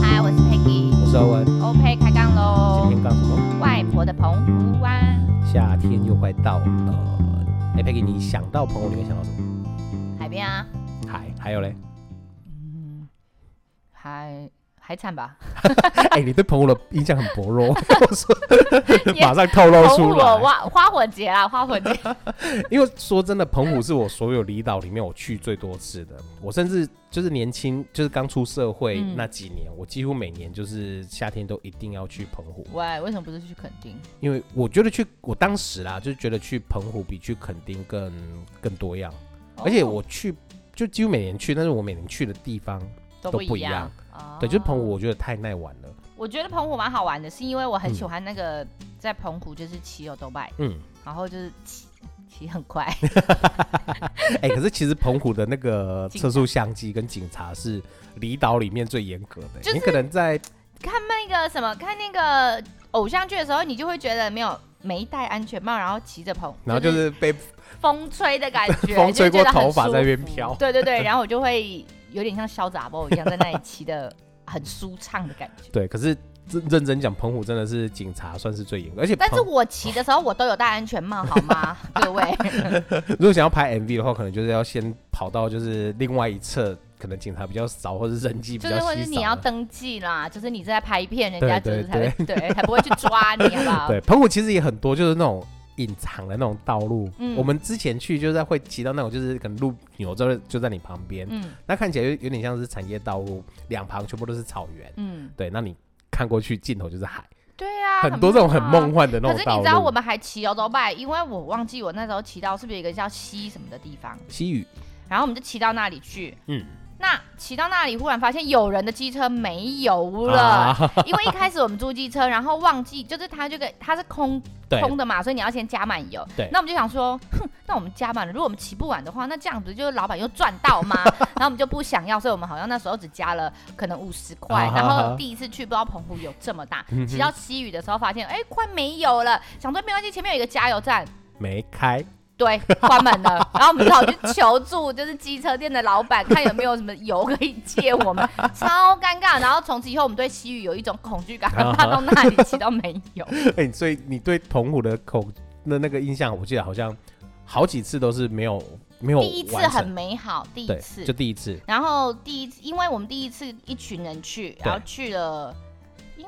嗨，我是 Peggy，我是阿文。OK，开杠喽！今天干什么？外婆的澎湖湾。夏天又快到了，哎，Peggy，你想到澎湖，你会想到什么？海边啊。海，还有嘞？海。海产吧？哎、欸，你对澎湖的印象很薄弱，我说马上透露出来。花花火节啊，花火节。因为说真的，澎湖是我所有离岛里面我去最多次的。我甚至就是年轻，就是刚出社会那几年，嗯、我几乎每年就是夏天都一定要去澎湖。喂，为什么不是去垦丁？因为我觉得去，我当时啦，就觉得去澎湖比去垦丁更更多样。哦、而且我去就几乎每年去，但是我每年去的地方都不一样。对，就是澎湖，我觉得太耐玩了。我觉得澎湖蛮好玩的，是因为我很喜欢那个在澎湖就是骑油兜拜，嗯，然后就是骑骑很快。哎、欸，可是其实澎湖的那个测速相机跟警察是离岛里面最严格的。就是、你可能在看那个什么，看那个偶像剧的时候，你就会觉得没有没戴安全帽，然后骑着棚，然后就是被风吹的感觉，风吹过头发在那边飘。对对对，然后我就会。有点像小杂包一样，在那里骑的很舒畅的感觉。对，可是认认真讲，澎湖真的是警察算是最严，而且但是我骑的时候我都有戴安全帽，好吗？各位，如果想要拍 MV 的话，可能就是要先跑到就是另外一侧，可能警察比较少，或者人迹比较少，就是或者你要登记啦，就是你在拍片，人家就是才对，对，对，对，才不会去抓你，好不好？对，澎湖其实也很多，就是那种。隐藏的那种道路，嗯，我们之前去就是在会骑到那种，就是可能路扭就就在你旁边，嗯，那看起来有有点像是产业道路，两旁全部都是草原，嗯，对，那你看过去尽头就是海，对啊，很多这种很梦幻的那种。可是你知道我们还骑欧洲拜，因为我忘记我那时候骑到是不是有一个叫西什么的地方，西屿，然后我们就骑到那里去，嗯。那骑到那里，忽然发现有人的机车没油了，啊、因为一开始我们租机车，然后忘记，就是它这个它是空空的嘛，所以你要先加满油。对。那我们就想说，哼，那我们加满了，如果我们骑不完的话，那这样子就是老板又赚到吗？然后我们就不想要，所以我们好像那时候只加了可能五十块。啊、然后第一次去不知道澎湖有这么大，骑到西屿的时候发现，哎、欸，快没油了，想说没关系，前面有一个加油站，没开。对，关门了，然后我们只好去求助，就是机车店的老板，看有没有什么油可以借我们，超尴尬。然后从此以后，我们对西屿有一种恐惧感，怕到那里骑到没有。哎、欸，所以你对澎湖的口的那个印象，我记得好像好几次都是没有没有。第一次很美好，第一次就第一次。然后第一次，因为我们第一次一群人去，然后去了。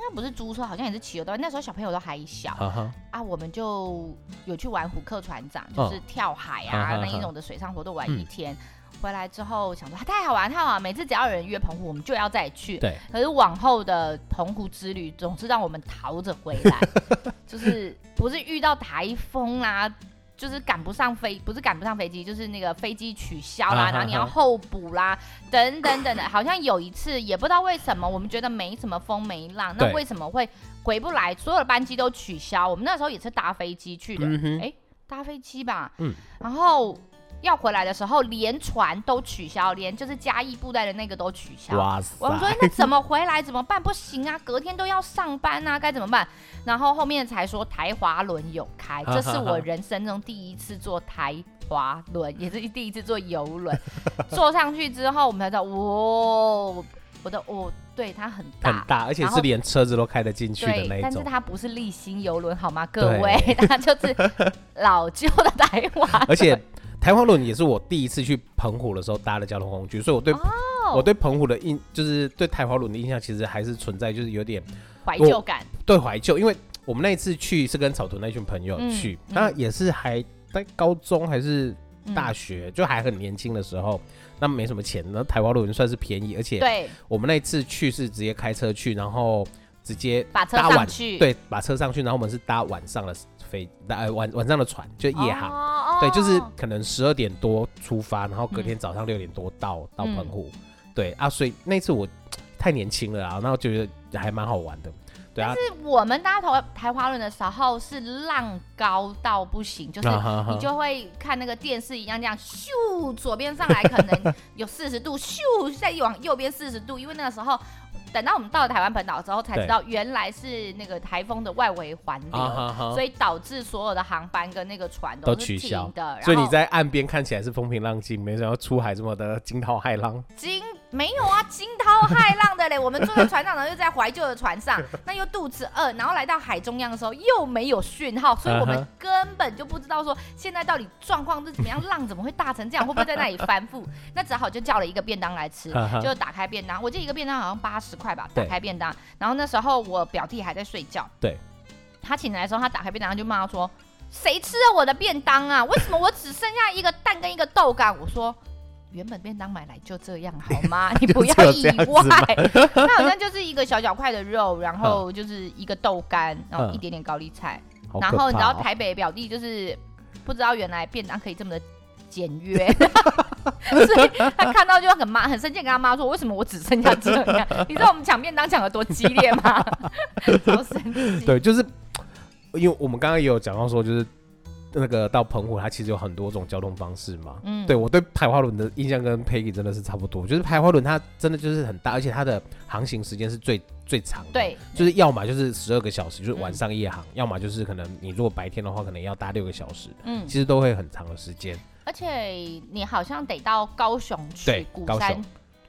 应该不是租车，好像也是骑油兜。那时候小朋友都还小，uh huh. 啊，我们就有去玩虎克船长，就是跳海啊、uh huh. 那一种的水上活动，玩一天。嗯、回来之后想说太好玩，太好玩，每次只要有人约澎湖，我们就要再去。对。可是往后的澎湖之旅总是让我们逃着回来，就是不是遇到台风啦、啊。就是赶不上飞，不是赶不上飞机，就是那个飞机取消啦，啊、然后你要候补啦，啊、等等等的。好像有一次也不知道为什么，我们觉得没什么风没浪，那为什么会回不来？所有的班机都取消。我们那时候也是搭飞机去的，哎、搭飞机吧，嗯，然后。要回来的时候，连船都取消，连就是嘉义布袋的那个都取消。哇塞！我们说那怎么回来？怎么办？不行啊，隔天都要上班啊，该怎么办？然后后面才说台华轮有开，这是我人生中第一次坐台华轮，也是第一次坐游轮。坐上去之后，我们才知道，哇，我的哦，对，它很大，很大，而且是连车子都开得进去的那种。但是它不是立新游轮，好吗？各位，它就是老旧的台华，而且。台湾轮也是我第一次去澎湖的时候搭的交通工具，所以我对、oh. 我对澎湖的印就是对台湾轮的印象其实还是存在，就是有点怀旧感。对，怀旧，因为我们那一次去是跟草屯那群朋友去，嗯、那也是还在高中还是大学，嗯、就还很年轻的时候，那没什么钱，那台湾轮算是便宜，而且对我们那一次去是直接开车去，然后直接搭晚把车上去，对，把车上去，然后我们是搭晚上的飞，呃晚晚上的船，就夜航。Oh. 对，就是可能十二点多出发，然后隔天早上六点多到、嗯、到澎湖。对啊，所以那次我太年轻了啊，然后觉得还蛮好玩的。对啊。但是我们搭台台华轮的时候是浪高到不行，就是你就会看那个电视一样这样咻，左边上来可能有四十度，咻再往右边四十度，因为那个时候。等到我们到了台湾本岛之后，才知道原来是那个台风的外围环流，所以导致所有的航班跟那个船都是停的。所以你在岸边看起来是风平浪静，没想到出海这么的惊涛骇浪。惊没有啊，惊涛骇浪的嘞！我们坐在船上呢，又在怀旧的船上，那又肚子饿，然后来到海中央的时候又没有讯号，所以我们根本就不知道说现在到底状况是怎么样，浪怎么会大成这样，会不会在那里翻覆？那只好就叫了一个便当来吃，就打开便当，我记得一个便当好像八十块吧，打开便当，然后那时候我表弟还在睡觉，对，他醒来的时候，他打开便当就骂说：“谁吃了我的便当啊？为什么我只剩下一个蛋跟一个豆干？”我说。原本便当买来就这样好吗？你不要意外，它好像就是一个小小块的肉，然后就是一个豆干，然后一点点高丽菜，嗯、然后你知道台北表弟就是不知道原来便当可以这么的简约，所以他看到就很妈，很生气，跟他妈说：“为什么我只剩下这样？你知道我们抢便当抢的多激烈吗？”超生气。对，就是因为我们刚刚也有讲到说，就是。那个到澎湖，它其实有很多种交通方式嘛。嗯，对我对排花轮的印象跟 Peggy 真的是差不多，就是排花轮它真的就是很大，而且它的航行时间是最最长的。对，就是要么就是十二个小时，就是晚上夜航；嗯、要么就是可能你如果白天的话，可能要搭六个小时。嗯，其实都会很长的时间。而且你好像得到高雄去鼓山。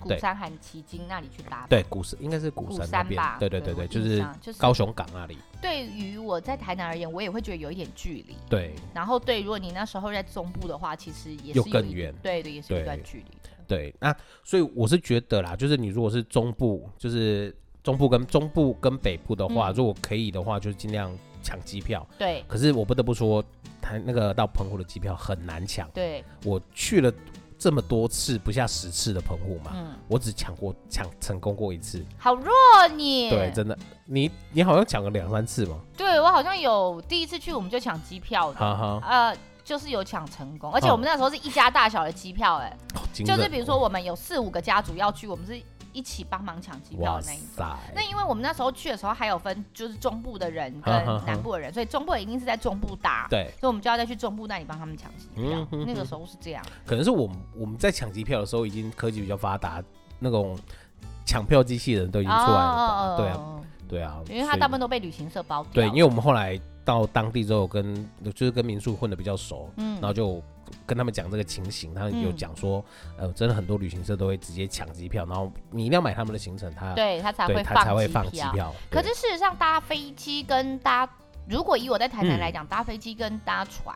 鼓山和旗津那里去搭，对，鼓山应该是鼓山那边，对对对对，就是高雄港那里。对于我在台南而言，我也会觉得有一点距离。对，然后对，如果你那时候在中部的话，其实也是又更远，对对，也是一段距离的。对，那所以我是觉得啦，就是你如果是中部，就是中部跟中部跟北部的话，如果可以的话，就尽量抢机票。对，可是我不得不说，台那个到澎湖的机票很难抢。对，我去了。这么多次不下十次的澎湖嘛，嗯，我只抢过抢成功过一次，好弱你。对，真的，你你好像抢了两三次嘛。对，我好像有第一次去我们就抢机票的，哈哈。呃，就是有抢成功，而且我们那时候是一家大小的机票，欸，哎，哦，就是比如说我们有四五个家族要去，我们是。一起帮忙抢机票的那一种。那因为我们那时候去的时候还有分，就是中部的人跟 南部的人，所以中部一定是在中部搭。对，所以我们就要再去中部那里帮他们抢机票。那个时候是这样。可能是我们我们在抢机票的时候，已经科技比较发达，那种抢票机器人都已经出来了。对啊，对啊。因为他大部分都被旅行社包。对，因为我们后来到当地之后，跟就是跟民宿混的比较熟，嗯，然后就。跟他们讲这个情形，他有讲说，嗯、呃，真的很多旅行社都会直接抢机票，然后你一定要买他们的行程，他对他才会他才会放机票。可是事实上，搭飞机跟搭，如果以我在台南来讲，嗯、搭飞机跟搭船。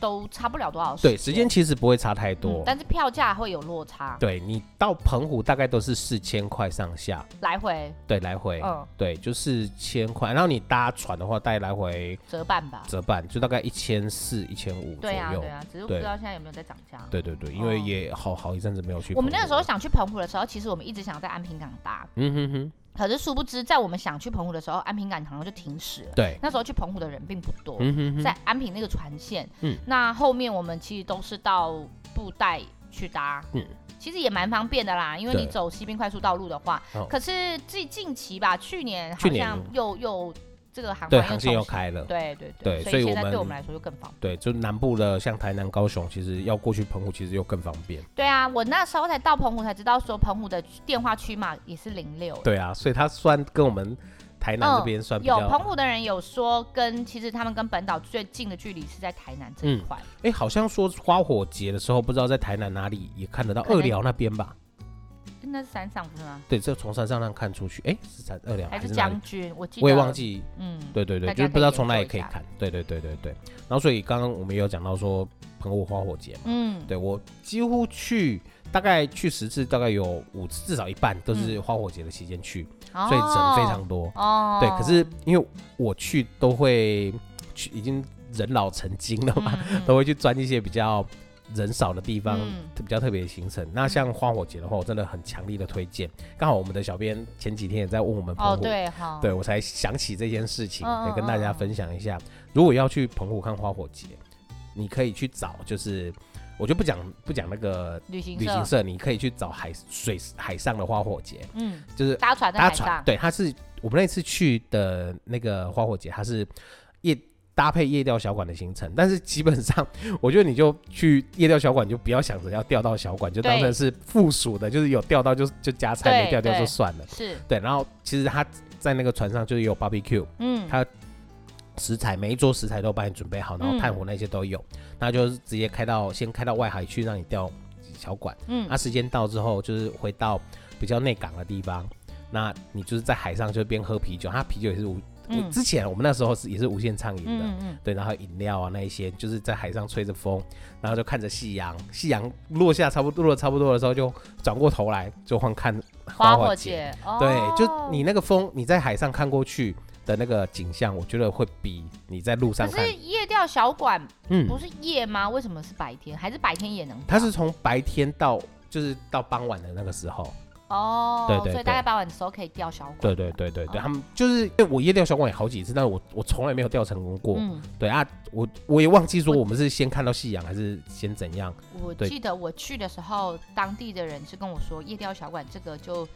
都差不了多少时间，对，时间其实不会差太多，嗯、但是票价会有落差。对，你到澎湖大概都是四千块上下来回，对，来回，嗯，对，就四千块。然后你搭船的话，大概来回折半吧，折半就大概一千四、一千五左右。对啊，对啊，只是不知道现在有没有在涨价。对对对，因为也好好一阵子没有去。我们那个时候想去澎湖的时候，其实我们一直想在安平港搭。嗯哼哼。可是殊不知，在我们想去澎湖的时候，安平港好像就停驶了。对，那时候去澎湖的人并不多。嗯哼哼，在安平那个船线，嗯，那后面我们其实都是到布袋去搭，嗯，其实也蛮方便的啦，因为你走西滨快速道路的话。对可是近近期吧，去年好像又又。这个航对航线又开了，对对对，所以现在对我们来说就更方便。对，就南部的像台南、高雄，其实要过去澎湖，其实又更方便。对啊，我那时候才到澎湖才知道，说澎湖的电话区码也是零六。对啊，所以它算跟我们台南这边算比较、嗯、有澎湖的人有说，跟其实他们跟本岛最近的距离是在台南这一块。哎、嗯，好像说花火节的时候，不知道在台南哪里也看得到二寮那边吧？那是山上不是吗？对，这从山上那看出去，哎，是山二两还是将军？我记得我也忘记。嗯，对对对，就是不知道从哪里可以看。对对对对对。然后所以刚刚我们也有讲到说澎湖花火节嘛，嗯，对我几乎去大概去十次，大概有五次，至少一半都是花火节的期间去，所以人非常多。哦，对，可是因为我去都会去，已经人老成精了嘛，都会去钻一些比较。人少的地方，比较特别的行程。嗯、那像花火节的话，我真的很强力的推荐。刚好我们的小编前几天也在问我们澎湖，哦、对，对我才想起这件事情，也跟大家分享一下。如果要去澎湖看花火节，你可以去找，就是我就不讲不讲那个旅行旅行社，你可以去找海水海上的花火节，嗯，就是搭船搭船，对，它是我们那次去的那个花火节，它是夜搭配夜钓小馆的行程，但是基本上 我觉得你就去夜钓小馆，就不要想着要钓到小馆，就当成是附属的，就是有钓到就就加菜，没钓到就算了。是。对，然后其实他在那个船上就是有 barbecue，嗯，他食材每一桌食材都帮你准备好，然后炭火那些都有，那、嗯、就是直接开到先开到外海去让你钓小馆，嗯，那时间到之后就是回到比较内港的地方。那你就是在海上就边喝啤酒，他啤酒也是无，嗯、之前我们那时候是也是无限畅饮的，嗯嗯对，然后饮料啊那一些，就是在海上吹着风，然后就看着夕阳，夕阳落下差不多落差不多的时候，就转过头来就换看花火节，哦、对，就你那个风，你在海上看过去的那个景象，我觉得会比你在路上看。可是夜钓小馆，嗯，不是夜吗？嗯、为什么是白天？还是白天也能？它是从白天到就是到傍晚的那个时候。哦，对对，所以大概傍晚的时候可以钓小管。对对对对对，他们就是因为我夜钓小管也好几次，但是我我从来没有钓成功过。嗯，对啊，我我也忘记说我们是先看到夕阳还是先怎样。我记得我去的时候，当地的人是跟我说夜钓小管这个就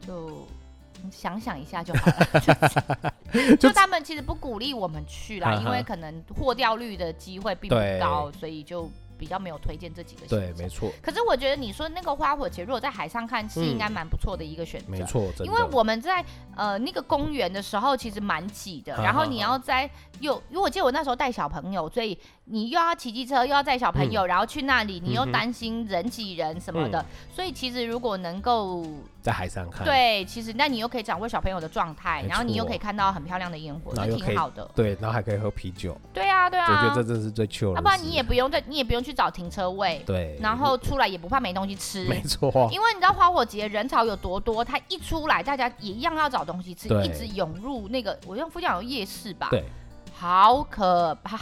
就想想一下就好了，就他们其实不鼓励我们去啦，因为可能获钓率的机会并不高，所以就。比较没有推荐这几个，对，没错。可是我觉得你说那个花火节，如果在海上看，是应该蛮不错的一个选择。没错，因为我们在呃那个公园的时候，其实蛮挤的。然后你要在又，因为我记得我那时候带小朋友，所以你又要骑机车，又要带小朋友，然后去那里，你又担心人挤人什么的。所以其实如果能够在海上看，对，其实那你又可以掌握小朋友的状态，然后你又可以看到很漂亮的烟火，就挺好的。对，然后还可以喝啤酒。对啊，对啊。我觉得这真是最 chill 的。要不然你也不用在，你也不用去找停车位，对，然后出来也不怕没东西吃，没错。因为你知道花火节人潮有多多，他一出来大家也一样要找东西吃，一直涌入那个，我用附近有夜市吧，对，好可怕。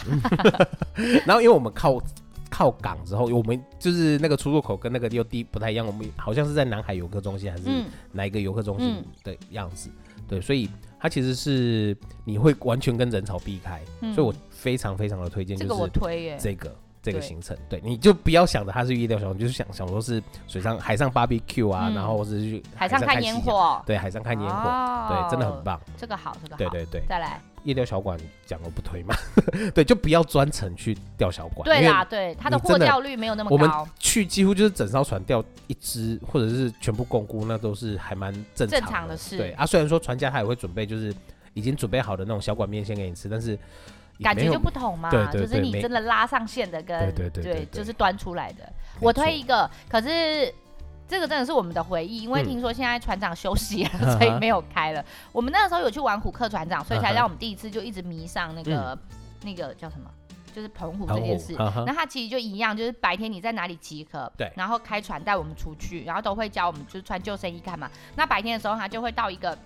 然后因为我们靠靠港之后，我们就是那个出入口跟那个又地不太一样，我们好像是在南海游客中心还是哪一个游客中心的样子，对，所以它其实是你会完全跟人潮避开，所以我非常非常的推荐，就是这个我推耶，这个。这个行程，对，对，你就不要想着它是夜钓小管，就是想想说是水上海上 barbecue 啊，嗯、然后或者是去海上看烟火，对，海上看烟火，哦、对，真的很棒。这个好，这个好，对对对，再来夜钓小馆讲了不推嘛，对，就不要专程去钓小馆。对啦，对，它的获钓率没有那么高。我们去几乎就是整艘船钓一只，或者是全部共估，那都是还蛮正常的，正常的事。对啊，虽然说船家他也会准备，就是已经准备好的那种小馆面先给你吃，但是。感觉就不同嘛，就是你真的拉上线的跟对对，就是端出来的。我推一个，可是这个真的是我们的回忆，因为听说现在船长休息了，所以没有开了。我们那个时候有去玩虎克船长，所以才让我们第一次就一直迷上那个那个叫什么，就是澎湖这件事。那它其实就一样，就是白天你在哪里集合，对，然后开船带我们出去，然后都会教我们就是穿救生衣干嘛。那白天的时候，他就会到一个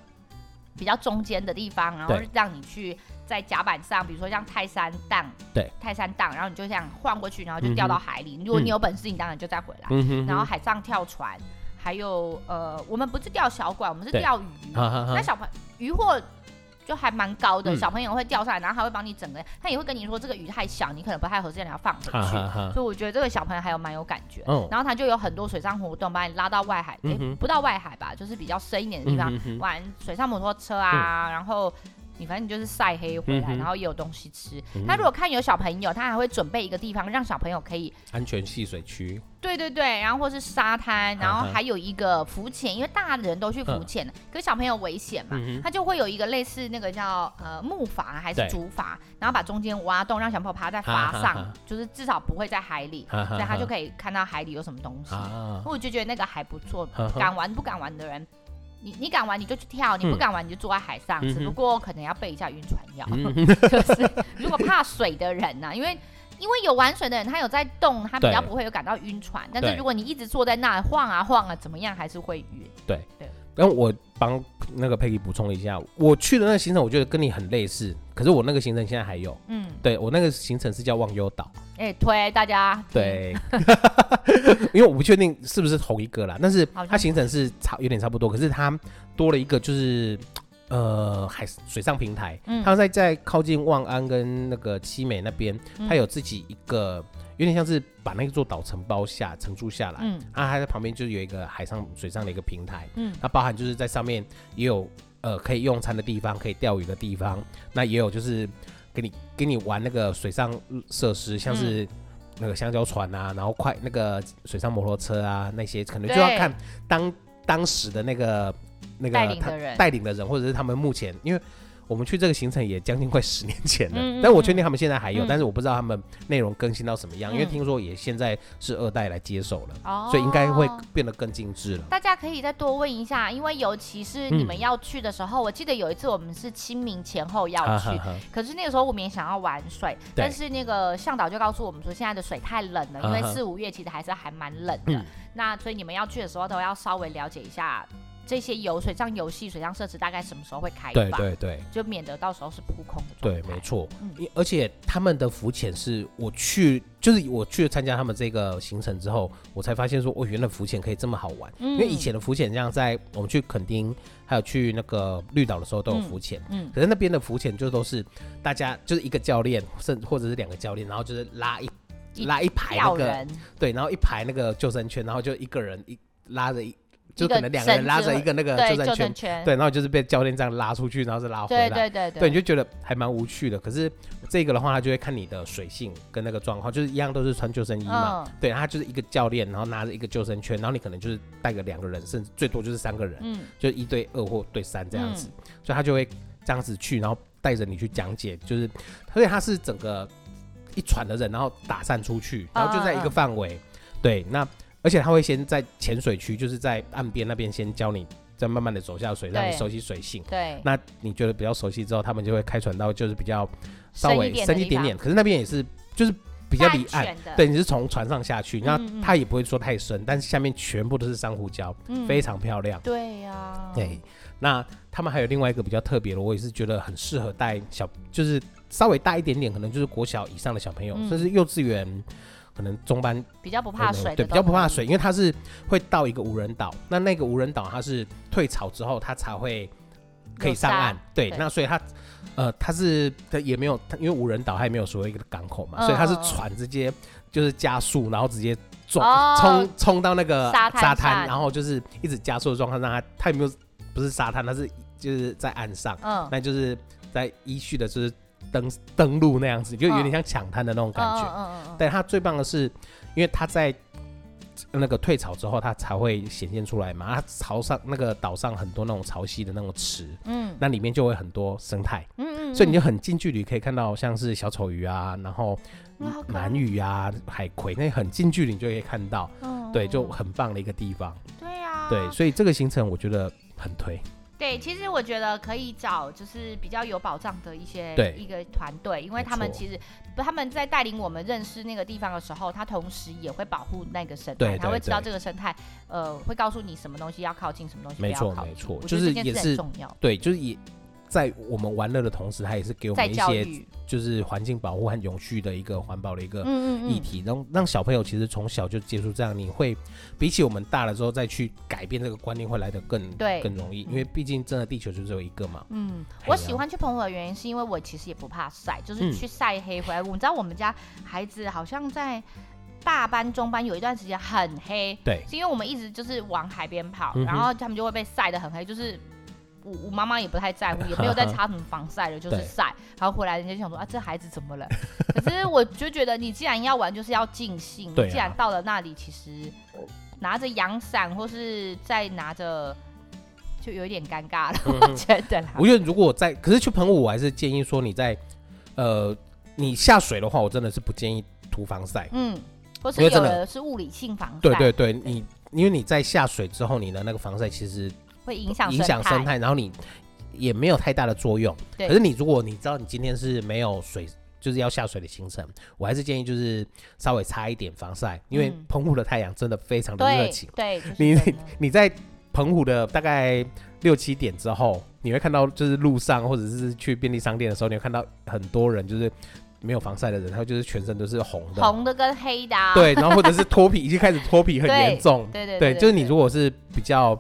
比较中间的地方，然后让你去。在甲板上，比如说像泰山荡，对，泰山荡，然后你就这样晃过去，然后就掉到海里。嗯、如果你有本事，你当然就再回来。然后海上跳船，还有呃，我们不是钓小管，我们是钓鱼。那小朋友渔获就还蛮高的，嗯、小朋友会钓上来，然后还会帮你整个，他也会跟你说这个鱼太小，你可能不太合适，你要放回去。哈哈哈，所以我觉得这个小朋友还有蛮有感觉。嗯、然后他就有很多水上活动，把你拉到外海，哎、嗯欸，不到外海吧，就是比较深一点的地方、嗯、哼玩水上摩托车啊，嗯、然后。你反正你就是晒黑回来，嗯、然后也有东西吃。嗯、他如果看有小朋友，他还会准备一个地方让小朋友可以安全戏水区。对对对，然后或是沙滩，然后还有一个浮潜，因为大人都去浮潜，嗯、可是小朋友危险嘛，嗯、他就会有一个类似那个叫呃木筏还是竹筏，然后把中间挖洞，让小朋友趴在筏上，哈哈哈就是至少不会在海里，所以他就可以看到海里有什么东西。我就觉得那个还不错，敢玩不敢玩的人。你你敢玩你就去跳，你不敢玩你就坐在海上，嗯、只不过可能要备一下晕船药，嗯、就是如果怕水的人呢、啊，因为因为有玩水的人他有在动，他比较不会有感到晕船，但是如果你一直坐在那晃啊晃啊，怎么样还是会晕。对对。然后我帮那个佩奇补充一下，我去的那个行程，我觉得跟你很类似。可是我那个行程现在还有，嗯，对我那个行程是叫忘忧岛，哎、欸，推大家，对，因为我不确定是不是同一个啦，但是它行程是差有点差不多，可是它多了一个就是呃海水上平台，嗯，它在在靠近望安跟那个七美那边，它有自己一个。有点像是把那座岛承包下承租下来，嗯，啊，它在旁边就是有一个海上水上的一个平台，嗯，它包含就是在上面也有呃可以用餐的地方，可以钓鱼的地方。那也有就是给你给你玩那个水上设施，像是那个香蕉船啊，然后快那个水上摩托车啊，那些可能就要看当当时的那个那个带领的人带领的人，或者是他们目前因为。我们去这个行程也将近快十年前了，嗯嗯嗯，但我确定他们现在还有，嗯、但是我不知道他们内容更新到什么样，嗯、因为听说也现在是二代来接手了，哦、所以应该会变得更精致了。大家可以再多问一下，因为尤其是你们要去的时候，嗯、我记得有一次我们是清明前后要去，可是那个时候我们也想要玩水，但是那个向导就告诉我们说，现在的水太冷了，因为四五月其实还是还蛮冷的，嗯、那所以你们要去的时候都要稍微了解一下。这些游水上游戏、水上设施大概什么时候会开放？对对对，就免得到时候是扑空的。对，没错。嗯，而且他们的浮潜是我去，就是我去参加他们这个行程之后，我才发现说，哦，原来浮潜可以这么好玩。嗯。因为以前的浮潜，像在我们去垦丁，还有去那个绿岛的时候都有浮潜。嗯。可是那边的浮潜就都是大家就是一个教练，甚或者是两个教练，然后就是拉一拉一排那个人对，然后一排那个救生圈，然后就一个人一拉着一。就可能两个人拉着一个那个救生圈，对，对，然后就是被教练这样拉出去，然后是拉回来，对对对对，对，你就觉得还蛮无趣的。可是这个的话，他就会看你的水性跟那个状况，就是一样都是穿救生衣嘛，嗯、对，他就是一个教练，然后拿着一个救生圈，然后你可能就是带个两个人，甚至最多就是三个人，嗯，就一对二或对三这样子，嗯、所以他就会这样子去，然后带着你去讲解，就是，所以他是整个一船的人，然后打散出去，然后就在一个范围，嗯、对，那。而且他会先在浅水区，就是在岸边那边先教你，再慢慢的走下水，让你熟悉水性。对。那你觉得比较熟悉之后，他们就会开船到就是比较稍微深一点点，可是那边也是就是比较离岸。对，你是从船上下去，那它也不会说太深，但是下面全部都是珊瑚礁，非常漂亮。对呀。对。那他们还有另外一个比较特别的，我也是觉得很适合带小，就是稍微大一点点，可能就是国小以上的小朋友，甚至幼稚园。可能中班比较不怕水，对，比较不怕水，因为它是会到一个无人岛，那那个无人岛它是退潮之后它才会可以上岸，对，那所以它呃它是它也没有，因为无人岛它也没有所谓一个港口嘛，所以它是船直接就是加速，然后直接撞冲冲到那个沙滩，然后就是一直加速的状态，让它它也没有不是沙滩，它是就是在岸上，嗯，那就是在依序的就是。登登陆那样子，就有点像抢滩的那种感觉。嗯嗯嗯。但它最棒的是，因为它在那个退潮之后，它才会显现出来嘛。它潮上那个岛上很多那种潮汐的那种池，嗯，那里面就会很多生态，嗯嗯。所以你就很近距离可以看到像是小丑鱼啊，然后鳗鱼啊、海葵，那很近距离你就可以看到。嗯。对，就很棒的一个地方。对呀。对，所以这个行程我觉得很推。对，其实我觉得可以找就是比较有保障的一些一个团队，因为他们其实他们在带领我们认识那个地方的时候，他同时也会保护那个生态，他会知道这个生态，呃，会告诉你什么东西要靠近，什么东西不要靠近。没错，没错，就是也是重要。对，就是也。在我们玩乐的同时，它也是给我们一些就是环境保护和永续的一个环保的一个议题，让让小朋友其实从小就接触这样，你会比起我们大了之后再去改变这个观念，会来得更对。更容易，因为毕竟真的地球就只有一个嘛。嗯，我喜欢去澎湖的原因是因为我其实也不怕晒，就是去晒黑回来。我们知道我们家孩子好像在大班、中班有一段时间很黑，对，是因为我们一直就是往海边跑，然后他们就会被晒得很黑，就是。我我妈妈也不太在乎，也没有在擦什么防晒的，就是晒。然后回来人家就想说啊，这孩子怎么了？可是我就觉得，你既然要玩，就是要尽兴。你既然到了那里，其实拿着阳伞或是再拿着，就有一点尴尬了。我觉得。我觉得如果在，可是去澎湖，我还是建议说你在，呃，你下水的话，我真的是不建议涂防晒。嗯，或是有的是物理性防晒。对对对，你因为你在下水之后，你的那个防晒其实。会影响影响生态，然后你也没有太大的作用。对可是你如果你知道你今天是没有水，就是要下水的行程，我还是建议就是稍微擦一点防晒，因为澎湖的太阳真的非常的热情。对，对你 你在澎湖的大概六七点之后，你会看到就是路上或者是去便利商店的时候，你会看到很多人就是没有防晒的人，他就是全身都是红的，红的跟黑的，啊。对，然后或者是脱皮，已经开始脱皮很严重。对对对，对，就是你如果是比较。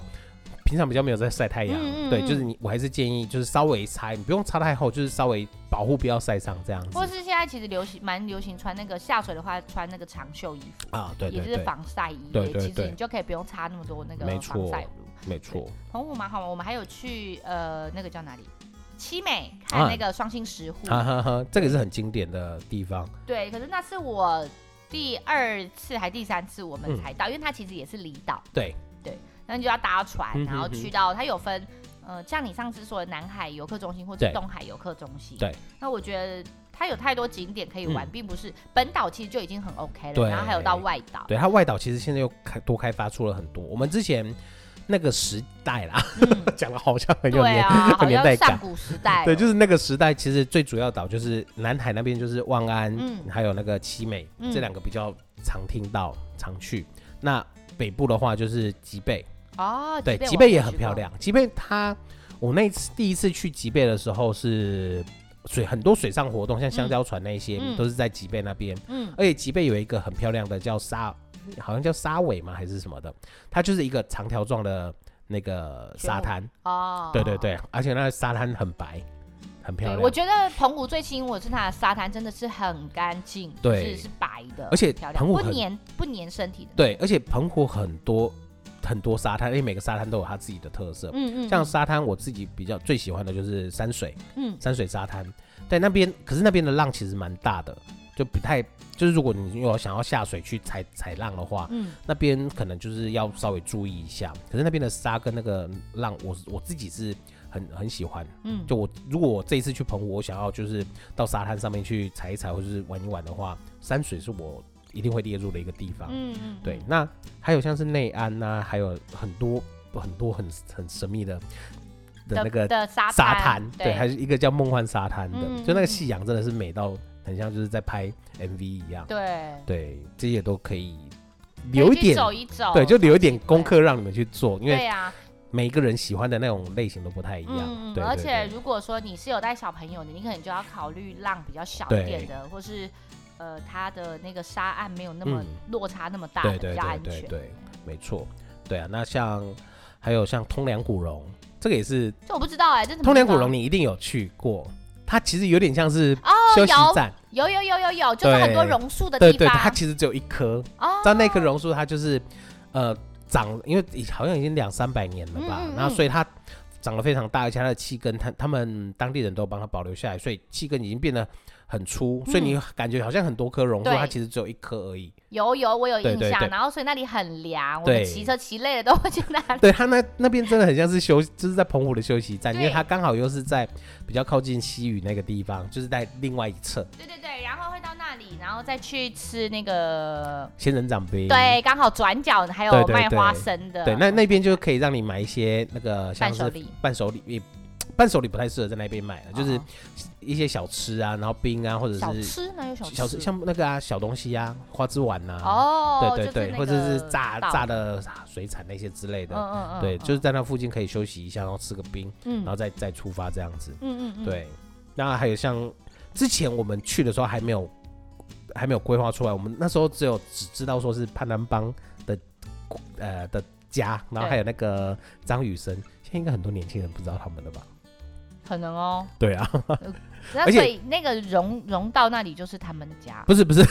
平常比较没有在晒太阳，嗯嗯、对，就是你，我还是建议就是稍微擦，你不用擦太厚，就是稍微保护，不要晒伤这样子。或是现在其实流行蛮流行穿那个下水的话，穿那个长袖衣服啊，对，也就是防晒衣，对，对，对，其实你就可以不用擦那么多那个防晒乳。没错。澎湖蛮好玩，我们还有去呃那个叫哪里？七美看那个双星石沪。哈哈哈，这个是很经典的地方。对，可是那是我第二次还第三次我们才到，嗯、因为它其实也是离岛。对对，那你就要搭船，然后去到它有分。呃，像你上次说的南海游客中心或者东海游客中心，对，那我觉得它有太多景点可以玩，嗯、并不是本岛其实就已经很 OK 了，对然后还有到外岛，对，它外岛其实现在又开多开发出了很多。我们之前那个时代啦，讲的、嗯、好像很有年、啊、很年代感，上古时代，对，就是那个时代，其实最主要岛就是南海那边，就是万安，嗯，还有那个七美、嗯、这两个比较常听到、常去。那北部的话就是吉贝。哦，对，吉贝也很漂亮。吉贝它，我那次第一次去吉贝的时候是水很多水上活动，像香蕉船那些、嗯、都是在吉贝那边。嗯，而且吉贝有一个很漂亮的叫沙，好像叫沙尾吗？还是什么的？它就是一个长条状的那个沙滩。哦，对对对，而且那个沙滩很白，很漂亮。我觉得澎湖最吸引我是它的沙滩，真的是很干净，对，是是白的，而且澎湖不粘不粘身体的。对，而且澎湖很多。很多沙滩，因为每个沙滩都有它自己的特色。嗯嗯，像沙滩，我自己比较最喜欢的就是山水。嗯，山水沙滩，对那边，可是那边的浪其实蛮大的，就不太就是如果你有想要下水去踩踩浪的话，嗯，那边可能就是要稍微注意一下。可是那边的沙跟那个浪，我我自己是很很喜欢。嗯，就我如果我这一次去澎湖，我想要就是到沙滩上面去踩一踩或者是玩一玩的话，山水是我。一定会列入的一个地方，嗯嗯，对。那还有像是内安呐、啊，还有很多很多很很神秘的的那个沙滩，对，还是一个叫梦幻沙滩的，就那个夕阳真的是美到很像就是在拍 MV 一样，对。对，这些都可以留一点走一走，对，就留一点功课让你们去做，因为每一个人喜欢的那种类型都不太一样，对。而且如果说你是有带小朋友的，你可能就要考虑浪比较小一点的，或是。呃，它的那个沙岸没有那么落差那么大，比较安全。对对对，没错。对啊，那像还有像通梁古榕，这个也是。这我不知道哎，这通梁古榕你一定有去过，它其实有点像是休息站。有有有有有，就是很多榕树的地方。对对，它其实只有一棵。哦。但那棵榕树它就是呃长，因为好像已经两三百年了吧，然后所以它长得非常大，而且它的气根，它他们当地人都帮它保留下来，所以气根已经变得。很粗，所以你感觉好像很多颗榕树，它其实只有一颗而已。有有，我有印象。然后所以那里很凉，我们骑车骑累了都会去那里。对，它那那边真的很像是休，就是在澎湖的休息站，因为它刚好又是在比较靠近西屿那个地方，就是在另外一侧。对对对，然后会到那里，然后再去吃那个仙人掌冰。对，刚好转角还有卖花生的。对，那那边就可以让你买一些那个像是伴手礼。伴手礼不太适合在那边买，就是一些小吃啊，然后冰啊，或者是小吃哪有小吃？小吃像那个啊，小东西啊，花枝丸呐，哦，对对对，或者是炸炸的水产那些之类的，嗯对，就是在那附近可以休息一下，然后吃个冰，嗯，然后再再出发这样子，嗯嗯嗯，对。那还有像之前我们去的时候还没有还没有规划出来，我们那时候只有只知道说是潘南邦的呃的家，然后还有那个张雨生，现在应该很多年轻人不知道他们的吧？可能哦，对啊，而且那个榕榕道那里就是他们家，不是不是，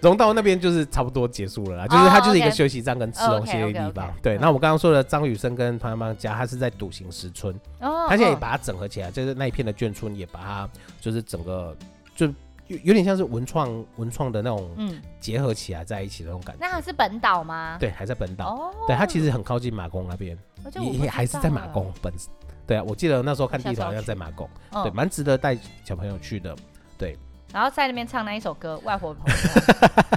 榕道 那边就是差不多结束了啦，就是它就是一个休息站跟吃东西的地方。对，那我刚刚说的张雨生跟潘安邦家，他是在笃行石村，他现在也把它整合起来，就是那一片的眷村也把它就是整个就有有点像是文创文创的那种，嗯，结合起来在一起的那种感觉。那它是本岛吗？对，还在本岛，对，它其实很靠近马公那边，也还是在马公本。对啊，我记得那时候看地图好像在马公，对，蛮值得带小朋友去的。对，然后在那边唱那一首歌《外婆澎湖》。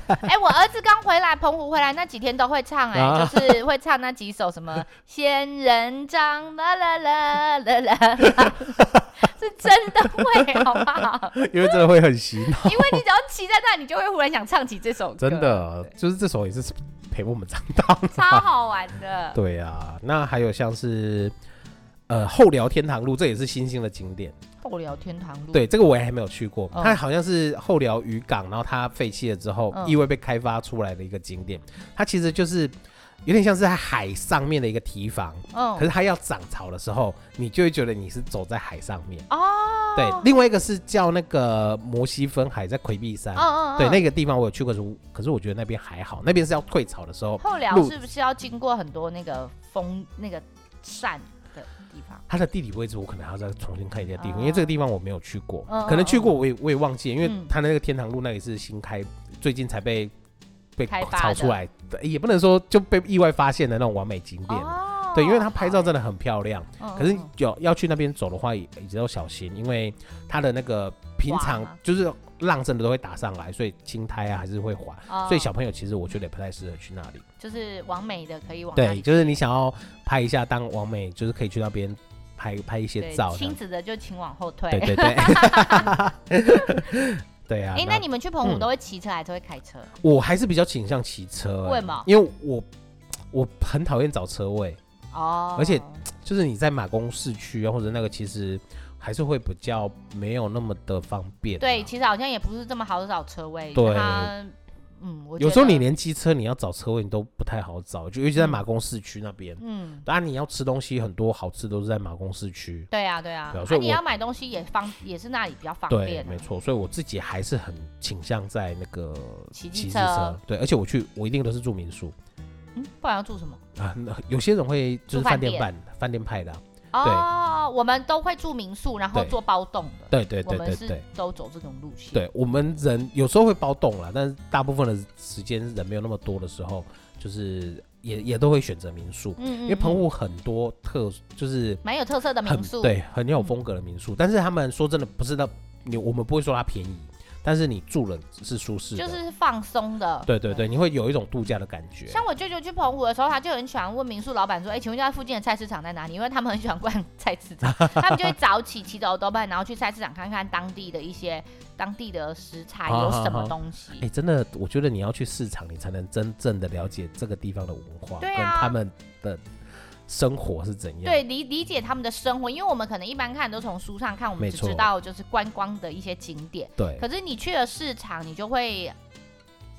哎，我儿子刚回来澎湖回来那几天都会唱，哎，就是会唱那几首什么仙人掌啦啦啦啦啦，是真的会，好不好？因为真的会很洗脑。因为你只要骑在那，你就会忽然想唱起这首歌。真的，就是这首也是陪我们长大，超好玩的。对啊，那还有像是。呃，后寮天堂路这也是新兴的景点。后寮天堂路，对，这个我也还没有去过。它好像是后寮渔港，然后它废弃了之后，意外被开发出来的一个景点。它其实就是有点像是在海上面的一个堤防。可是它要涨潮的时候，你就会觉得你是走在海上面。哦。对，另外一个是叫那个摩西分海，在魁壁山。嗯嗯。对，那个地方我有去过，可是我觉得那边还好，那边是要退潮的时候。后寮是不是要经过很多那个风那个扇的地方？它的地理位置我可能还要再重新看一下地方，因为这个地方我没有去过，可能去过我也我也忘记，因为它那个天堂路那里是新开，最近才被被炒出来的，也不能说就被意外发现的那种完美景点。对，因为它拍照真的很漂亮，可是有要去那边走的话，也一直要小心，因为它的那个平常就是浪真的都会打上来，所以青苔啊还是会滑，所以小朋友其实我觉得也不太适合去那里。就是完美的可以往对，就是你想要拍一下当完美，就是可以去那边拍拍一些照。亲子的就请往后退。对对对。对 啊。哎，那你们去澎湖都会骑车还是会开车？我还是比较倾向骑车。为什么？因为我我很讨厌找车位。哦，而且就是你在马公市区啊，或者那个其实还是会比较没有那么的方便。对，其实好像也不是这么好找车位。对，嗯，有时候你连机车你要找车位你都不太好找，就尤其在马公市区那边。嗯，当然你要吃东西，很多好吃都是在马公市区。对啊，对啊。所以你要买东西也方也是那里比较方便。对，没错。所以我自己还是很倾向在那个骑机车。对，而且我去我一定都是住民宿。嗯不然要住什么啊？有些人会就是饭店办饭店派的哦。我们都会住民宿，然后做包栋的。对对对对对，都走这种路线。对，我们人有时候会包栋啦，但是大部分的时间人没有那么多的时候，就是也也都会选择民宿。嗯嗯，因为澎湖很多特就是蛮有特色的民宿，对，很有风格的民宿。但是他们说真的，不是的，你我们不会说它便宜。但是你住了是舒适，就是放松的。对对对，你会有一种度假的感觉。像我舅舅去澎湖的时候，他就很喜欢问民宿老板说：“哎，请问一下附近的菜市场在哪里？”因为他们很喜欢逛菜市场，他们就会早起骑着欧兜拜，然后去菜市场看看当地的一些当地的食材有什么东西。哎，真的，我觉得你要去市场，你才能真正的了解这个地方的文化跟他们的。生活是怎样？对，理理解他们的生活，因为我们可能一般看都从书上看，我们只知道就是观光的一些景点。对。可是你去了市场，你就会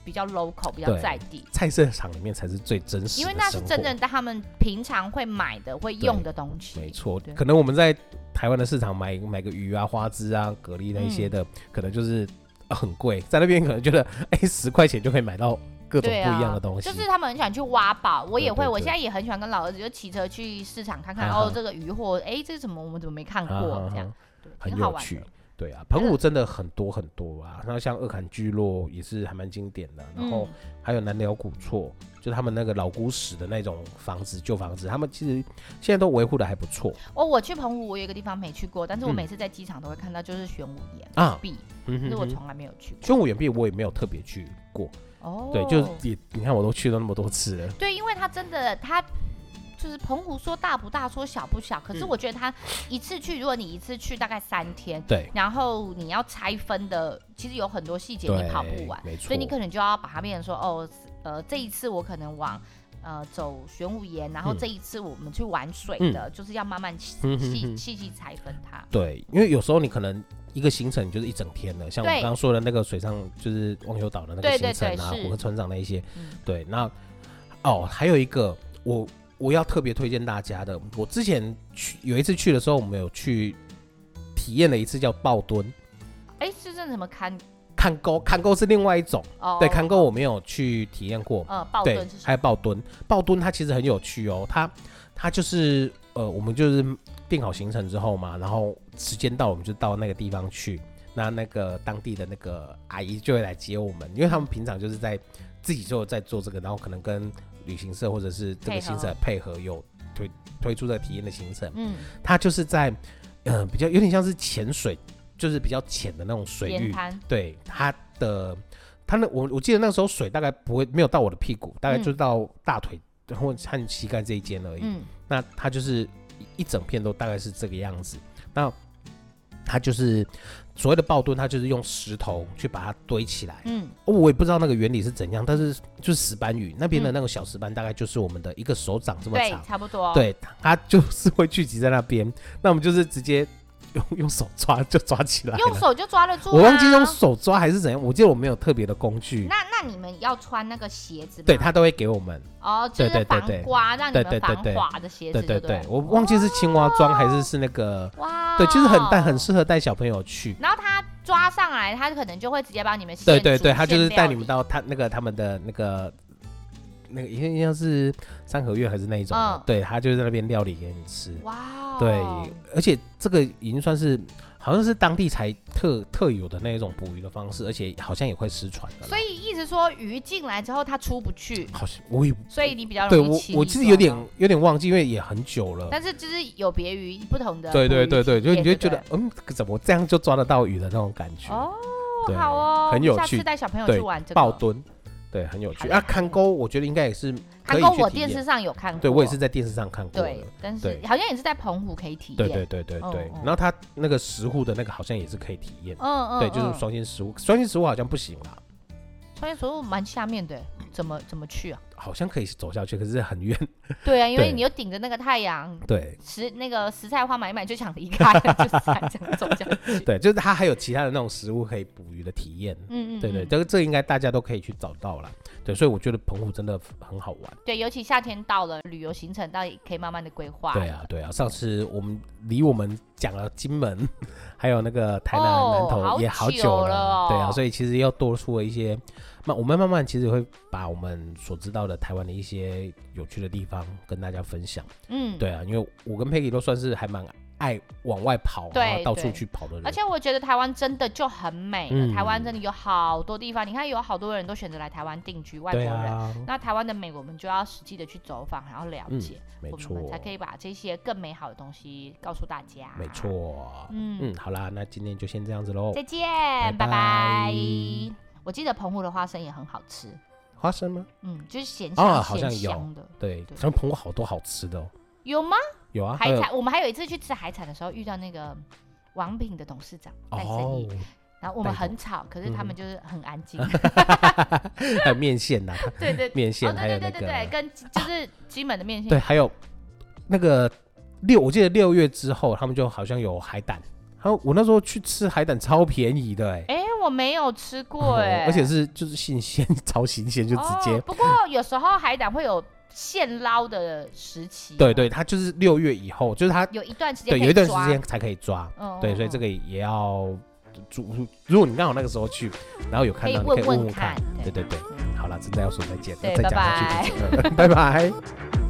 比较 local，比较在地。菜市场里面才是最真实，因为那是真正他们平常会买的、会用的东西。没错。可能我们在台湾的市场买买个鱼啊、花枝啊、蛤蜊那些的，嗯、可能就是很贵，在那边可能觉得哎，十块钱就可以买到。各种不一样的东西，啊、就是他们很喜欢去挖宝，我也会，对对对，我现在也很喜欢跟老儿子就骑车去市场看看，啊、哦，这个鱼货，哎，这是什么？我们怎么没看过？啊、这样，对，很有趣。对啊，澎湖真的很多很多啊，然后像二坎聚落也是还蛮经典的，然后还有南寮古厝，就他们那个老古史的那种房子，旧房子，他们其实现在都维护的还不错。哦，我去澎湖，我有一个地方没去过，但是我每次在机场都会看到，就是玄武岩啊壁，可是我从来没有去过。玄武岩壁我也没有特别去过。哦，对，就也你看，我都去了那么多次了。对，因为它真的，它就是澎湖说大不大，说小不小。可是我觉得他一次去，如果你一次去大概三天，对，然后你要拆分的，其实有很多细节你跑不完，没错。所以你可能就要把它变成说，哦，呃，这一次我可能往呃走玄武岩，然后这一次我们去玩水的，就是要慢慢细细细细拆分它。对，因为有时候你可能。一个行程就是一整天的，像我刚刚说的那个水上就是忘忧岛的那个行程啊，火车船长那一些，对，那哦，还有一个我我要特别推荐大家的，我之前去有一次去的时候，我们有去体验了一次叫抱墩，哎，是这什么看看沟看沟是另外一种，对，看沟我没有去体验过，嗯，抱墩还有抱墩，抱墩它其实很有趣哦，它它就是呃，我们就是。定好行程之后嘛，然后时间到，我们就到那个地方去。那那个当地的那个阿姨就会来接我们，因为他们平常就是在自己就在做这个，然后可能跟旅行社或者是这个行程配合，有推推出的体验的行程。嗯，他就是在嗯、呃、比较有点像是潜水，就是比较浅的那种水域。对，他的他那我我记得那个时候水大概不会没有到我的屁股，大概就到大腿或者和膝盖这一间而已。嗯，那它就是。一整片都大概是这个样子，那它就是所谓的爆墩，它就是用石头去把它堆起来。嗯，我也不知道那个原理是怎样，但是就是石斑鱼那边的那个小石斑，大概就是我们的一个手掌这么长，对，差不多。对，它就是会聚集在那边。那我们就是直接用 用手抓就抓起来，用手就抓得住。我忘记用手抓还是怎样，我记得我没有特别的工具。那那你们要穿那个鞋子吗？对，他都会给我们。哦，就是防刮，让你们防滑的鞋子。对对对，我忘记是青蛙装还是是那个。哇。对，就是很带，很适合带小朋友去。然后他抓上来，他可能就会直接帮你们。对对对，他就是带你们到他那个他们的那个。那个应该是三合月还是那一种？嗯、对，他就在那边料理给你吃。哇、哦，对，而且这个已经算是好像是当地才特特有的那一种捕鱼的方式，而且好像也会失传的。所以意思说鱼进来之后它出不去，好像我也所以你比较对我我其实有点有点忘记，因为也很久了。但是就是有别于不同的，对对对对，就你就觉得嗯，怎么这样就抓得到鱼的那种感觉？哦，对好哦，很有趣。下次带小朋友去玩这个抱墩。对，很有趣啊！看沟，我觉得应该也是。看沟，我电视上有看过。对，我也是在电视上看过。对，但是好像也是在澎湖可以体验。对对对对对。然后它那个石户的那个好像也是可以体验。嗯嗯。对，就是双星石沪，双星石沪好像不行啦。双星石沪蛮下面的，怎么怎么去啊？好像可以走下去，可是很远。对啊，因为你又顶着那个太阳。对。食那个食材花买一买就想离开，就是这样走下去。对，就是它还有其他的那种食物可以捕鱼的体验。嗯嗯。对对，这个这应该大家都可以去找到了。对，所以我觉得澎湖真的很好玩。对，尤其夏天到了，旅游行程到底可以慢慢的规划。对啊，对啊。上次我们离我们讲了金门，还有那个台南南投也好久了。对啊，所以其实又多出了一些。那我们慢慢其实会把我们所知道的台湾的一些有趣的地方跟大家分享。嗯，对啊，因为我跟 Peggy 都算是还蛮。爱往外跑，然后到处去跑的人。而且我觉得台湾真的就很美，嗯、台湾真的有好多地方。你看，有好多人都选择来台湾定居，外国人。啊、那台湾的美，我们就要实际的去走访，然后了解，嗯、没错，我们才可以把这些更美好的东西告诉大家。没错，嗯嗯，好啦，那今天就先这样子喽，再见，拜拜。拜拜。我记得澎湖的花生也很好吃，花生吗？嗯，就是咸香啊，好像有的，对，咱们澎湖好多好吃的哦。有吗？有啊，海产。我们还有一次去吃海产的时候，遇到那个王品的董事长带生意，然后我们很吵，可是他们就是很安静。还有 面线呐，对对，面线还有那个跟就是金门的面线。对，还有那个六，我记得六月之后他们就好像有海胆，然后我那时候去吃海胆超便宜的，哎，哎，我没有吃过，哎，而且是就是新鲜，超新鲜，就直接。不过有时候海胆会有。现捞的时期，对对，它就是六月以后，就是它有一段时间，对，有一段时间才可以抓，对，所以这个也要，如果你刚好那个时候去，然后有看到，你可以问问看，对对对，好了，真的要说再见，再讲下去，拜拜。